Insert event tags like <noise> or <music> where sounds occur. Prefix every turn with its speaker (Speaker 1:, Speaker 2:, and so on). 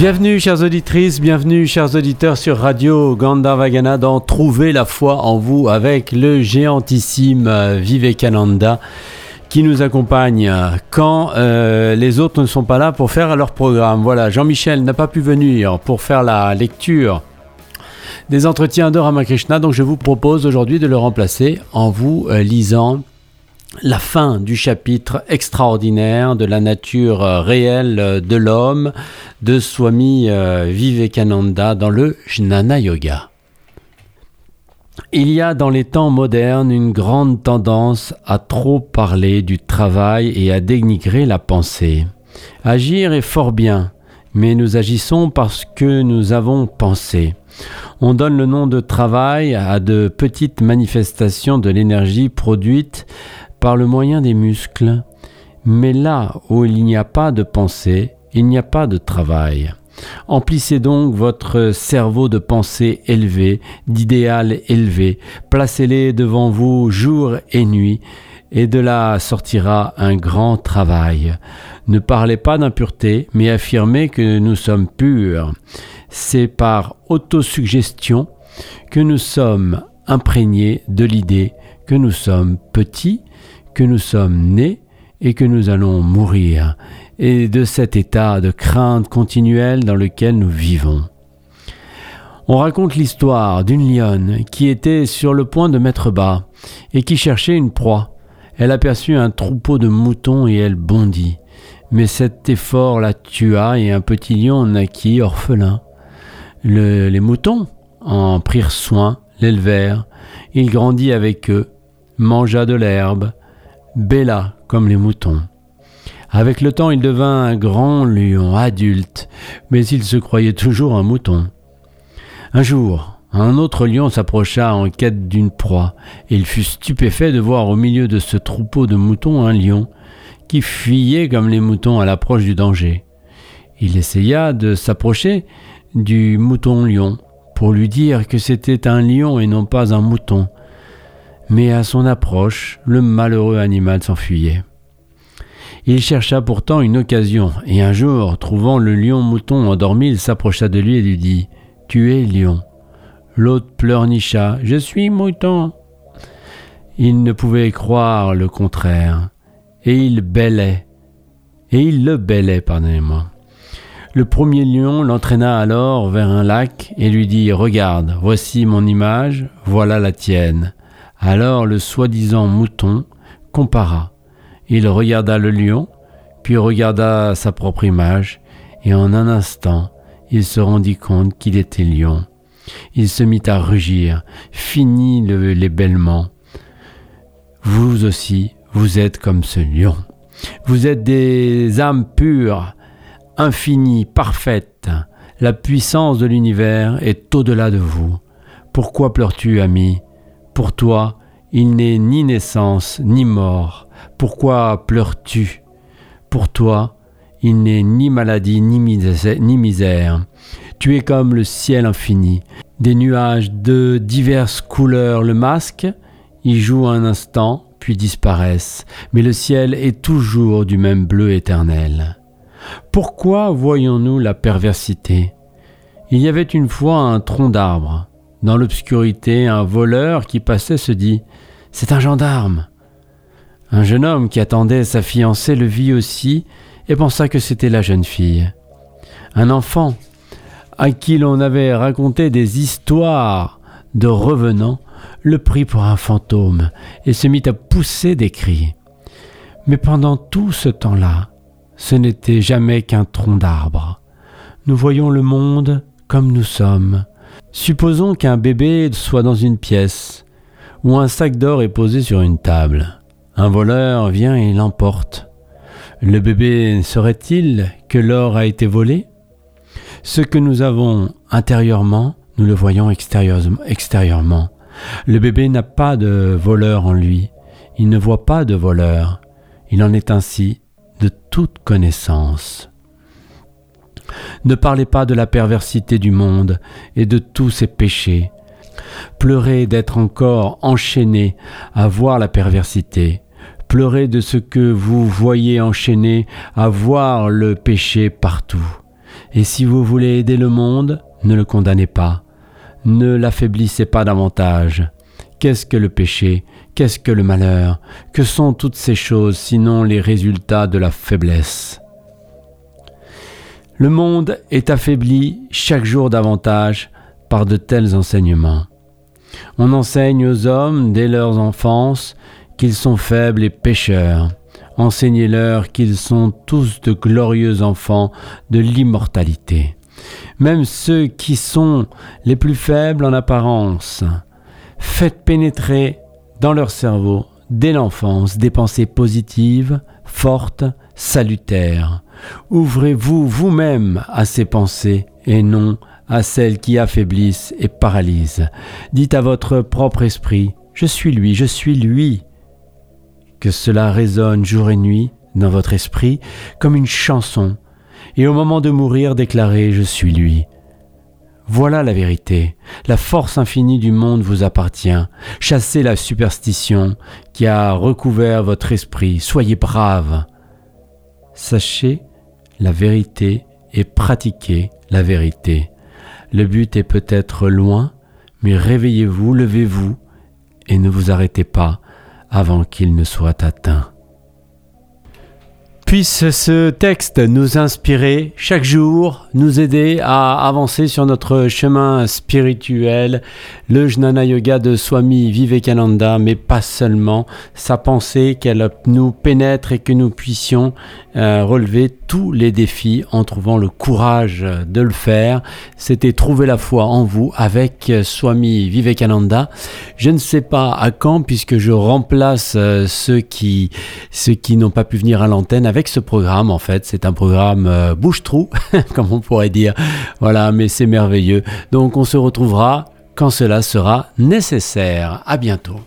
Speaker 1: Bienvenue chères auditrices, bienvenue chers auditeurs sur Radio Gandharvagana dans Trouver la foi en vous avec le géantissime euh, Vivekananda qui nous accompagne quand euh, les autres ne sont pas là pour faire leur programme. Voilà, Jean-Michel n'a pas pu venir pour faire la lecture des entretiens de Ramakrishna, donc je vous propose aujourd'hui de le remplacer en vous euh, lisant la fin du chapitre extraordinaire de la nature euh, réelle euh, de l'homme de Swami euh, Vivekananda dans le Jnana Yoga. Il y a dans les temps modernes une grande tendance à trop parler du travail et à dénigrer la pensée. Agir est fort bien, mais nous agissons parce que nous avons pensé. On donne le nom de travail à de petites manifestations de l'énergie produite par le moyen des muscles. Mais là où il n'y a pas de pensée, il n'y a pas de travail. Emplissez donc votre cerveau de pensées élevées, d'idéal élevé, placez-les devant vous jour et nuit, et de là sortira un grand travail. Ne parlez pas d'impureté, mais affirmez que nous sommes purs. C'est par autosuggestion que nous sommes imprégnés de l'idée que nous sommes petits, que nous sommes nés et que nous allons mourir, et de cet état de crainte continuelle dans lequel nous vivons. On raconte l'histoire d'une lionne qui était sur le point de mettre bas et qui cherchait une proie. Elle aperçut un troupeau de moutons et elle bondit. Mais cet effort la tua et un petit lion naquit orphelin. les moutons en prirent soin, l'élevèrent. Il grandit avec eux, mangea de l'herbe, bella comme les moutons. Avec le temps, il devint un grand lion adulte, mais il se croyait toujours un mouton. Un jour, un autre lion s'approcha en quête d'une proie, et il fut stupéfait de voir au milieu de ce troupeau de moutons un lion, qui fuyait comme les moutons à l'approche du danger. Il essaya de s'approcher du mouton lion, pour lui dire que c'était un lion et non pas un mouton, mais à son approche, le malheureux animal s'enfuyait. Il chercha pourtant une occasion, et un jour, trouvant le lion mouton endormi, il s'approcha de lui et lui dit Tu es lion. L'autre pleurnicha Je suis mouton. Il ne pouvait croire le contraire, et il bêlait, et il le bêlait, pardonnez-moi. Le premier lion l'entraîna alors vers un lac et lui dit Regarde, voici mon image, voilà la tienne. Alors le soi-disant mouton compara. Il regarda le lion, puis regarda sa propre image, et en un instant, il se rendit compte qu'il était lion. Il se mit à rugir, finit les bêlements. Vous aussi, vous êtes comme ce lion. Vous êtes des âmes pures, infinies, parfaites. La puissance de l'univers est au-delà de vous. Pourquoi pleures-tu, ami? Pour toi, il n'est ni naissance ni mort. Pourquoi pleures-tu? Pour toi, il n'est ni maladie ni misère. Tu es comme le ciel infini. Des nuages de diverses couleurs le masquent, y jouent un instant, puis disparaissent. Mais le ciel est toujours du même bleu éternel. Pourquoi voyons-nous la perversité? Il y avait une fois un tronc d'arbre. Dans l'obscurité, un voleur qui passait se dit C'est un gendarme. Un jeune homme qui attendait sa fiancée le vit aussi et pensa que c'était la jeune fille. Un enfant à qui l'on avait raconté des histoires de revenants le prit pour un fantôme et se mit à pousser des cris. Mais pendant tout ce temps-là, ce n'était jamais qu'un tronc d'arbre. Nous voyons le monde comme nous sommes, Supposons qu'un bébé soit dans une pièce, où un sac d'or est posé sur une table. Un voleur vient et l'emporte. Le bébé saurait-il que l'or a été volé? Ce que nous avons intérieurement, nous le voyons extérieurement. Le bébé n'a pas de voleur en lui. Il ne voit pas de voleur. Il en est ainsi de toute connaissance. Ne parlez pas de la perversité du monde et de tous ses péchés. Pleurez d'être encore enchaîné à voir la perversité. Pleurez de ce que vous voyez enchaîné à voir le péché partout. Et si vous voulez aider le monde, ne le condamnez pas, ne l'affaiblissez pas davantage. Qu'est-ce que le péché? Qu'est-ce que le malheur? Que sont toutes ces choses sinon les résultats de la faiblesse? Le monde est affaibli chaque jour davantage par de tels enseignements. On enseigne aux hommes dès leur enfance qu'ils sont faibles et pécheurs. Enseignez-leur qu'ils sont tous de glorieux enfants de l'immortalité. Même ceux qui sont les plus faibles en apparence, faites pénétrer dans leur cerveau dès l'enfance des pensées positives, fortes, salutaires. Ouvrez-vous vous-même à ces pensées et non à celles qui affaiblissent et paralysent. Dites à votre propre esprit, je suis lui, je suis lui. Que cela résonne jour et nuit dans votre esprit comme une chanson, et au moment de mourir déclarez, je suis lui. Voilà la vérité. La force infinie du monde vous appartient. Chassez la superstition qui a recouvert votre esprit. Soyez brave. Sachez la vérité et pratiquez la vérité. Le but est peut-être loin, mais réveillez-vous, levez-vous, et ne vous arrêtez pas avant qu'il ne soit atteint. Puisse ce texte nous inspirer chaque jour, nous aider à avancer sur notre chemin spirituel, le Jnana Yoga de Swami Vivekananda, mais pas seulement, sa pensée qu'elle nous pénètre et que nous puissions euh, relever tous les défis en trouvant le courage de le faire. C'était trouver la foi en vous avec Swami Vivekananda. Je ne sais pas à quand puisque je remplace euh, ceux qui, ceux qui n'ont pas pu venir à l'antenne avec ce programme en fait. C'est un programme euh, bouche-trou, <laughs> comme on pourrait dire. Voilà, mais c'est merveilleux. Donc on se retrouvera quand cela sera nécessaire. À bientôt.